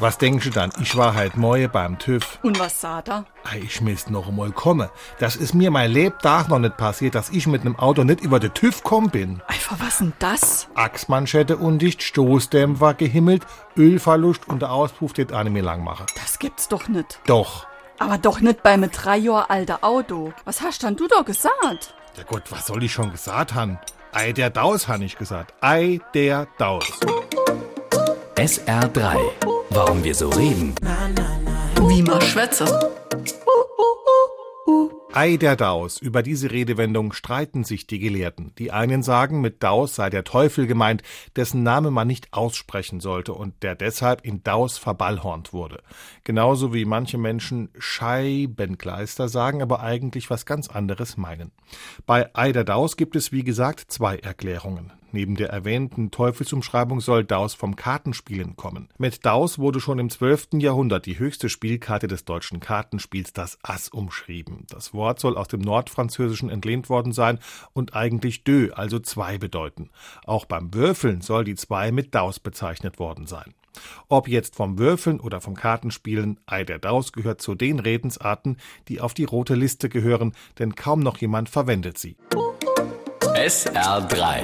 Was denkst du dann? Ich war halt morgen beim TÜV. Und was sah da? Ei, Ich müsste noch einmal kommen. Das ist mir mein Lebtag noch nicht passiert, dass ich mit einem Auto nicht über den TÜV kommen bin. Einfach was denn das? Achsmanschette undicht, Stoßdämpfer gehimmelt, Ölverlust und der Auspuff det eine mir lang machen. Das gibt's doch nicht. Doch. Aber doch nicht bei einem drei Jahre alter Auto. Was hast dann du doch gesagt? Ja Gott, was soll ich schon gesagt haben? Ei der Daus, han ich gesagt. Ei der Daus. SR3. Warum wir so reden. Wie man schwätze. Ei der Daus. Über diese Redewendung streiten sich die Gelehrten. Die einen sagen, mit Daus sei der Teufel gemeint, dessen Name man nicht aussprechen sollte und der deshalb in Daus verballhornt wurde. Genauso wie manche Menschen Scheibengleister sagen, aber eigentlich was ganz anderes meinen. Bei Ei der Daus gibt es, wie gesagt, zwei Erklärungen. Neben der erwähnten Teufelsumschreibung soll Daus vom Kartenspielen kommen. Mit Daus wurde schon im 12. Jahrhundert die höchste Spielkarte des deutschen Kartenspiels, das Ass, umschrieben. Das Wort soll aus dem Nordfranzösischen entlehnt worden sein und eigentlich deux, also zwei bedeuten. Auch beim Würfeln soll die zwei mit Daus bezeichnet worden sein. Ob jetzt vom Würfeln oder vom Kartenspielen, Ei der Daus gehört zu den Redensarten, die auf die rote Liste gehören, denn kaum noch jemand verwendet sie. SR3.